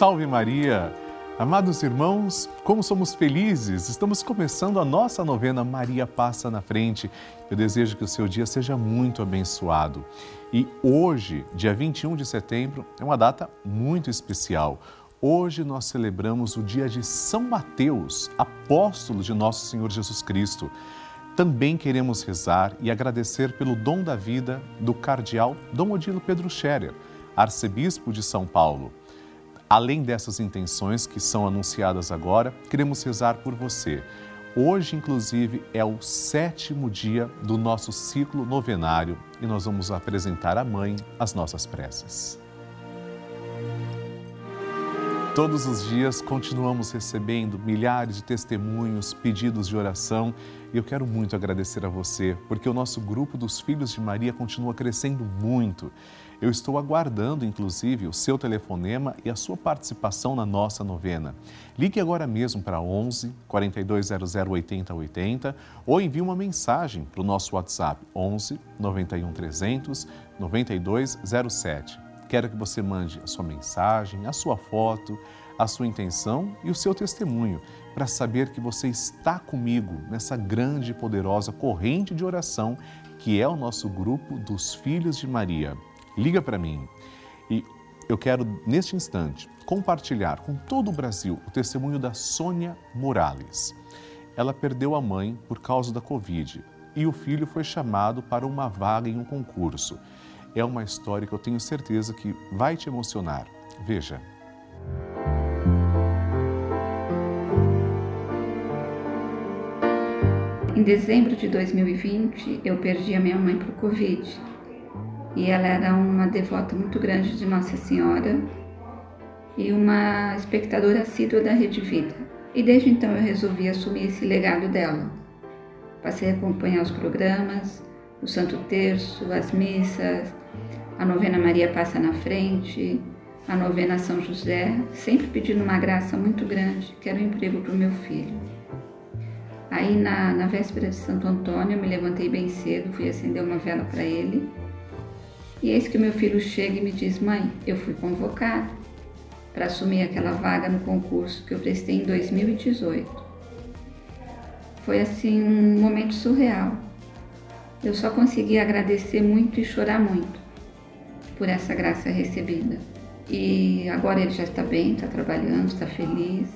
Salve Maria! Amados irmãos, como somos felizes! Estamos começando a nossa novena Maria Passa na Frente. Eu desejo que o seu dia seja muito abençoado. E hoje, dia 21 de setembro, é uma data muito especial. Hoje nós celebramos o dia de São Mateus, apóstolo de nosso Senhor Jesus Cristo. Também queremos rezar e agradecer pelo dom da vida do cardeal Dom Odilo Pedro Scherer, arcebispo de São Paulo. Além dessas intenções que são anunciadas agora, queremos rezar por você. Hoje, inclusive, é o sétimo dia do nosso ciclo novenário e nós vamos apresentar à Mãe as nossas preces. Todos os dias continuamos recebendo milhares de testemunhos, pedidos de oração e eu quero muito agradecer a você, porque o nosso grupo dos Filhos de Maria continua crescendo muito. Eu estou aguardando, inclusive, o seu telefonema e a sua participação na nossa novena. Ligue agora mesmo para 11 4200 8080 ou envie uma mensagem para o nosso WhatsApp 11 91 300 9207. Quero que você mande a sua mensagem, a sua foto, a sua intenção e o seu testemunho para saber que você está comigo nessa grande e poderosa corrente de oração que é o nosso grupo dos Filhos de Maria liga para mim. E eu quero, neste instante, compartilhar com todo o Brasil o testemunho da Sônia Morales. Ela perdeu a mãe por causa da Covid e o filho foi chamado para uma vaga em um concurso. É uma história que eu tenho certeza que vai te emocionar. Veja. Em dezembro de 2020, eu perdi a minha mãe por Covid e ela era uma devota muito grande de Nossa Senhora e uma espectadora assídua da Rede Vida. E desde então eu resolvi assumir esse legado dela. Passei a acompanhar os programas, o Santo Terço, as missas, a novena Maria Passa na Frente, a novena São José, sempre pedindo uma graça muito grande, que era um emprego para o meu filho. Aí na, na véspera de Santo Antônio eu me levantei bem cedo, fui acender uma vela para ele e eis que meu filho chega e me diz: Mãe, eu fui convocado para assumir aquela vaga no concurso que eu prestei em 2018. Foi assim um momento surreal. Eu só consegui agradecer muito e chorar muito por essa graça recebida. E agora ele já está bem, está trabalhando, está feliz.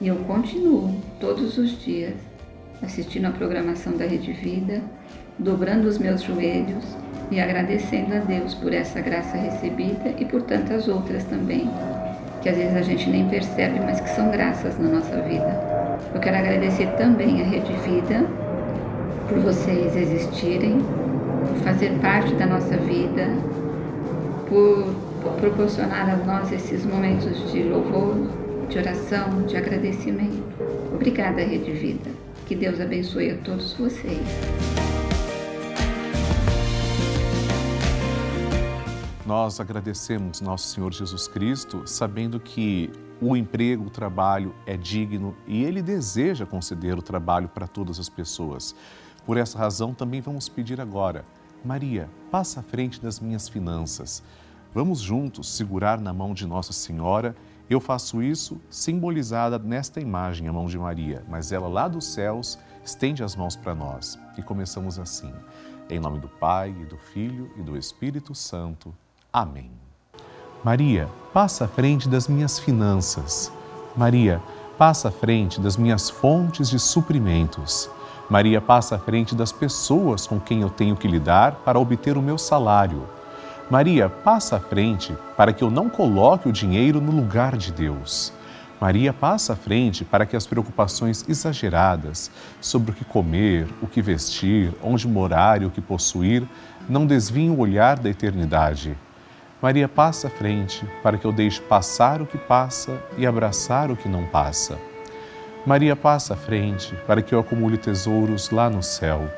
E eu continuo todos os dias assistindo a programação da Rede Vida, dobrando os meus joelhos e agradecendo a Deus por essa graça recebida e por tantas outras também, que às vezes a gente nem percebe, mas que são graças na nossa vida. Eu quero agradecer também a Rede Vida por vocês existirem, por fazer parte da nossa vida, por, por proporcionar a nós esses momentos de louvor, de oração, de agradecimento. Obrigada, Rede Vida. Que Deus abençoe a todos vocês. Nós agradecemos nosso Senhor Jesus Cristo, sabendo que o emprego, o trabalho é digno e Ele deseja conceder o trabalho para todas as pessoas. Por essa razão, também vamos pedir agora, Maria, passa à frente das minhas finanças. Vamos juntos segurar na mão de Nossa Senhora. Eu faço isso simbolizada nesta imagem, a mão de Maria, mas ela lá dos céus estende as mãos para nós. E começamos assim. Em nome do Pai, e do Filho e do Espírito Santo. Amém. Maria, passa à frente das minhas finanças. Maria, passa à frente das minhas fontes de suprimentos. Maria, passa à frente das pessoas com quem eu tenho que lidar para obter o meu salário. Maria, passa à frente para que eu não coloque o dinheiro no lugar de Deus. Maria passa à frente para que as preocupações exageradas sobre o que comer, o que vestir, onde morar e o que possuir não desviem o olhar da eternidade. Maria passa à frente para que eu deixe passar o que passa e abraçar o que não passa. Maria passa à frente para que eu acumule tesouros lá no céu.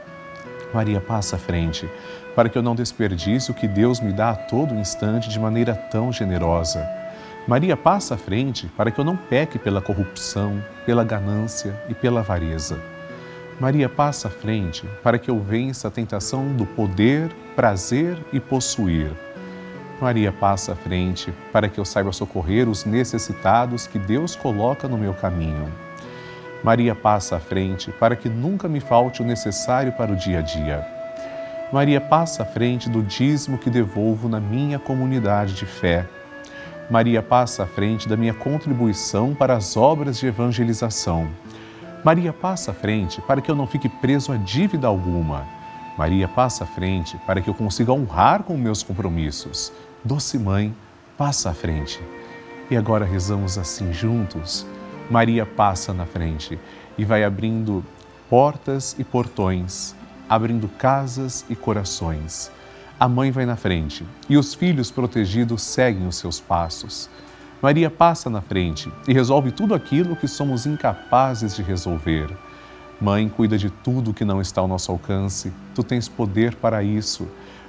Maria passa à frente para que eu não desperdice o que Deus me dá a todo instante de maneira tão generosa. Maria passa à frente para que eu não peque pela corrupção, pela ganância e pela avareza. Maria passa à frente para que eu vença a tentação do poder, prazer e possuir Maria passa à frente para que eu saiba socorrer os necessitados que Deus coloca no meu caminho. Maria passa à frente para que nunca me falte o necessário para o dia a dia. Maria passa à frente do dízimo que devolvo na minha comunidade de fé. Maria passa à frente da minha contribuição para as obras de evangelização. Maria passa à frente para que eu não fique preso a dívida alguma. Maria passa à frente para que eu consiga honrar com meus compromissos. Doce Mãe, passa à frente. E agora rezamos assim juntos. Maria passa na frente e vai abrindo portas e portões, abrindo casas e corações. A mãe vai na frente e os filhos protegidos seguem os seus passos. Maria passa na frente e resolve tudo aquilo que somos incapazes de resolver. Mãe, cuida de tudo que não está ao nosso alcance. Tu tens poder para isso.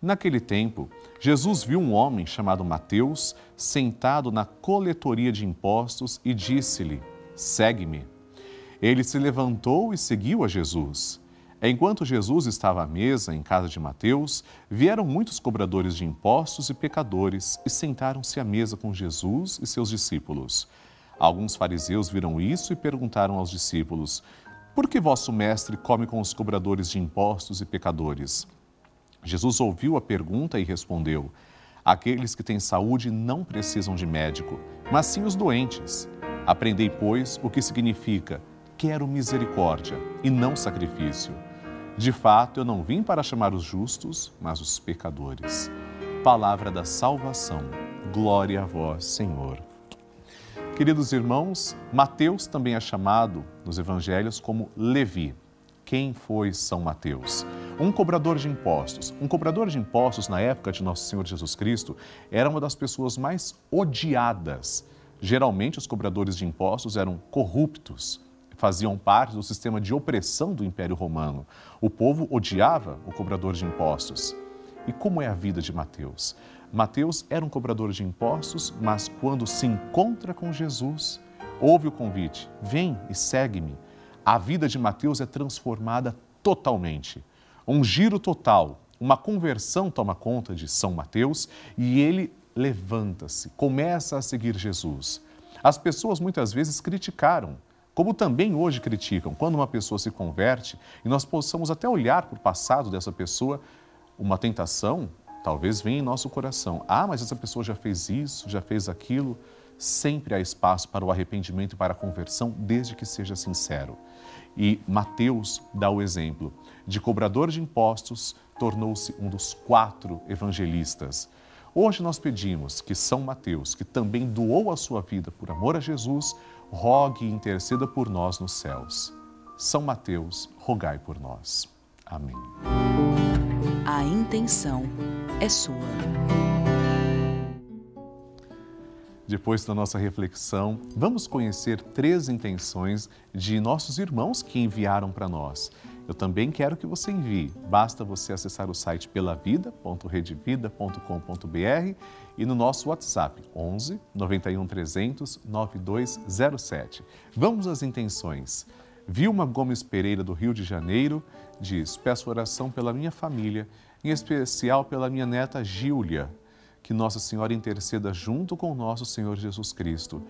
Naquele tempo, Jesus viu um homem chamado Mateus sentado na coletoria de impostos e disse-lhe: Segue-me. Ele se levantou e seguiu a Jesus. Enquanto Jesus estava à mesa em casa de Mateus, vieram muitos cobradores de impostos e pecadores e sentaram-se à mesa com Jesus e seus discípulos. Alguns fariseus viram isso e perguntaram aos discípulos: Por que vosso mestre come com os cobradores de impostos e pecadores? Jesus ouviu a pergunta e respondeu: Aqueles que têm saúde não precisam de médico, mas sim os doentes. Aprendei, pois, o que significa: quero misericórdia e não sacrifício. De fato, eu não vim para chamar os justos, mas os pecadores. Palavra da salvação. Glória a vós, Senhor. Queridos irmãos, Mateus também é chamado nos evangelhos como Levi. Quem foi São Mateus? Um cobrador de impostos. Um cobrador de impostos, na época de Nosso Senhor Jesus Cristo, era uma das pessoas mais odiadas. Geralmente, os cobradores de impostos eram corruptos, faziam parte do sistema de opressão do Império Romano. O povo odiava o cobrador de impostos. E como é a vida de Mateus? Mateus era um cobrador de impostos, mas quando se encontra com Jesus, ouve o convite: vem e segue-me. A vida de Mateus é transformada totalmente. Um giro total, uma conversão toma conta de São Mateus e ele levanta-se, começa a seguir Jesus. As pessoas muitas vezes criticaram, como também hoje criticam, quando uma pessoa se converte e nós possamos até olhar para o passado dessa pessoa, uma tentação talvez venha em nosso coração. Ah, mas essa pessoa já fez isso, já fez aquilo. Sempre há espaço para o arrependimento e para a conversão, desde que seja sincero. E Mateus dá o exemplo de cobrador de impostos, tornou-se um dos quatro evangelistas. Hoje nós pedimos que São Mateus, que também doou a sua vida por amor a Jesus, rogue e interceda por nós nos céus. São Mateus, rogai por nós. Amém. A intenção é sua. Depois da nossa reflexão, vamos conhecer três intenções de nossos irmãos que enviaram para nós. Eu também quero que você envie. Basta você acessar o site pelavida.redevida.com.br e no nosso WhatsApp 11 91 300 9207. Vamos às intenções. Vilma Gomes Pereira, do Rio de Janeiro, diz: Peço oração pela minha família, em especial pela minha neta Gília que Nossa Senhora interceda junto com nosso Senhor Jesus Cristo.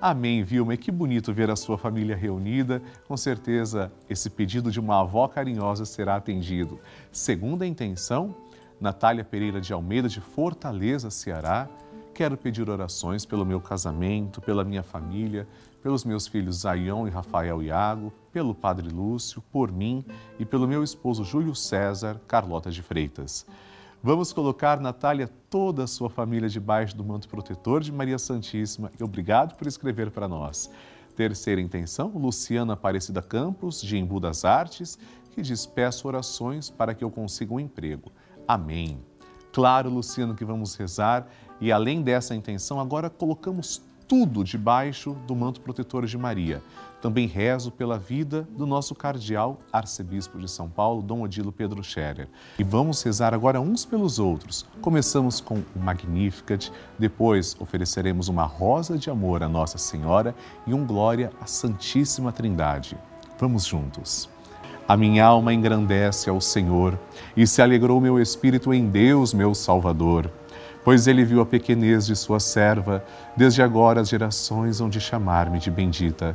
Amém, Vilma. E que bonito ver a sua família reunida. Com certeza, esse pedido de uma avó carinhosa será atendido. Segunda intenção, Natália Pereira de Almeida, de Fortaleza, Ceará, quero pedir orações pelo meu casamento, pela minha família, pelos meus filhos Zaion e Rafael Iago, pelo Padre Lúcio, por mim e pelo meu esposo Júlio César Carlota de Freitas. Vamos colocar, Natália, toda a sua família debaixo do manto protetor de Maria Santíssima e obrigado por escrever para nós. Terceira intenção, Luciana Aparecida Campos, de Embu das Artes, que diz: Peço orações para que eu consiga um emprego. Amém. Claro, Luciano, que vamos rezar e além dessa intenção, agora colocamos tudo debaixo do manto protetor de Maria. Também rezo pela vida do nosso cardeal arcebispo de São Paulo, Dom Odilo Pedro Scherer. E vamos rezar agora uns pelos outros. Começamos com o Magnificat, depois ofereceremos uma rosa de amor à Nossa Senhora e um glória à Santíssima Trindade. Vamos juntos. A minha alma engrandece ao Senhor e se alegrou meu espírito em Deus, meu Salvador pois ele viu a pequenez de sua serva, desde agora as gerações hão de chamar-me de bendita.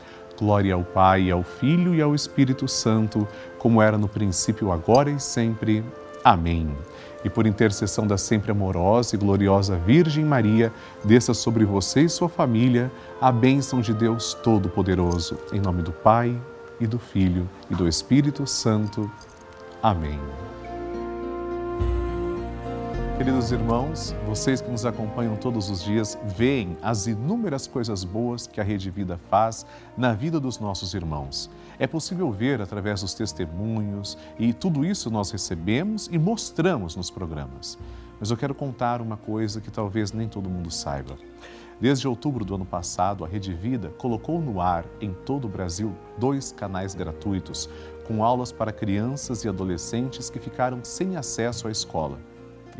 Glória ao Pai, ao Filho e ao Espírito Santo, como era no princípio, agora e sempre. Amém e por intercessão da sempre amorosa e gloriosa Virgem Maria, desça sobre você e sua família a bênção de Deus Todo-Poderoso. Em nome do Pai, e do Filho, e do Espírito Santo. Amém. Queridos irmãos, vocês que nos acompanham todos os dias, veem as inúmeras coisas boas que a Rede Vida faz na vida dos nossos irmãos. É possível ver através dos testemunhos e tudo isso nós recebemos e mostramos nos programas. Mas eu quero contar uma coisa que talvez nem todo mundo saiba. Desde outubro do ano passado, a Rede Vida colocou no ar em todo o Brasil dois canais gratuitos com aulas para crianças e adolescentes que ficaram sem acesso à escola.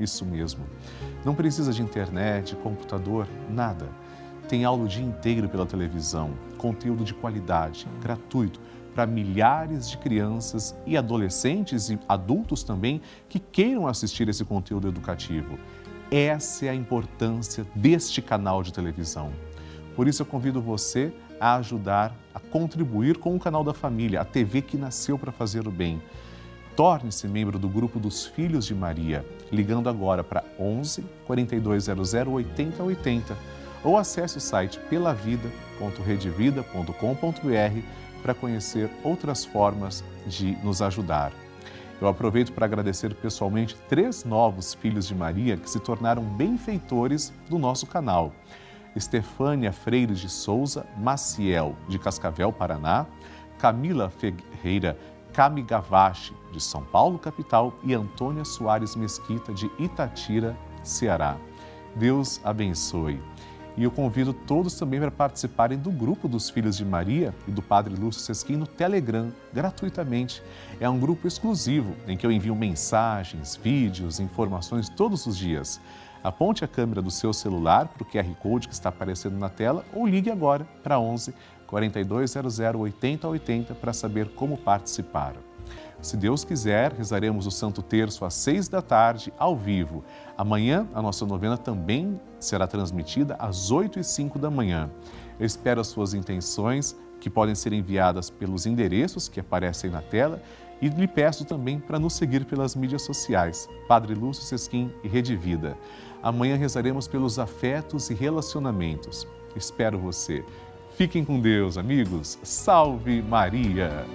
Isso mesmo. Não precisa de internet, computador, nada. Tem aula o dia inteiro pela televisão, conteúdo de qualidade, gratuito, para milhares de crianças e adolescentes e adultos também que queiram assistir esse conteúdo educativo. Essa é a importância deste canal de televisão. Por isso eu convido você a ajudar, a contribuir com o canal da família, a TV que nasceu para fazer o bem. Torne-se membro do grupo dos Filhos de Maria, ligando agora para 11 4200 8080 ou acesse o site pelavida.redevida.com.br para conhecer outras formas de nos ajudar. Eu aproveito para agradecer pessoalmente três novos filhos de Maria que se tornaram benfeitores do nosso canal. Estefânia Freire de Souza Maciel, de Cascavel, Paraná, Camila Ferreira Kamigavashi, de São Paulo, capital, e Antônia Soares Mesquita, de Itatira, Ceará. Deus abençoe. E eu convido todos também para participarem do grupo dos Filhos de Maria e do Padre Lúcio Sesquim no Telegram, gratuitamente. É um grupo exclusivo em que eu envio mensagens, vídeos, informações todos os dias. Aponte a câmera do seu celular para o QR Code que está aparecendo na tela ou ligue agora para 11 4200 8080 para saber como participar. Se Deus quiser, rezaremos o Santo Terço às seis da tarde, ao vivo. Amanhã, a nossa novena também será transmitida às oito e cinco da manhã. Eu espero as suas intenções, que podem ser enviadas pelos endereços que aparecem na tela, e lhe peço também para nos seguir pelas mídias sociais, Padre Lúcio Sesquim e Rede Vida. Amanhã rezaremos pelos afetos e relacionamentos. Espero você. Fiquem com Deus, amigos. Salve Maria!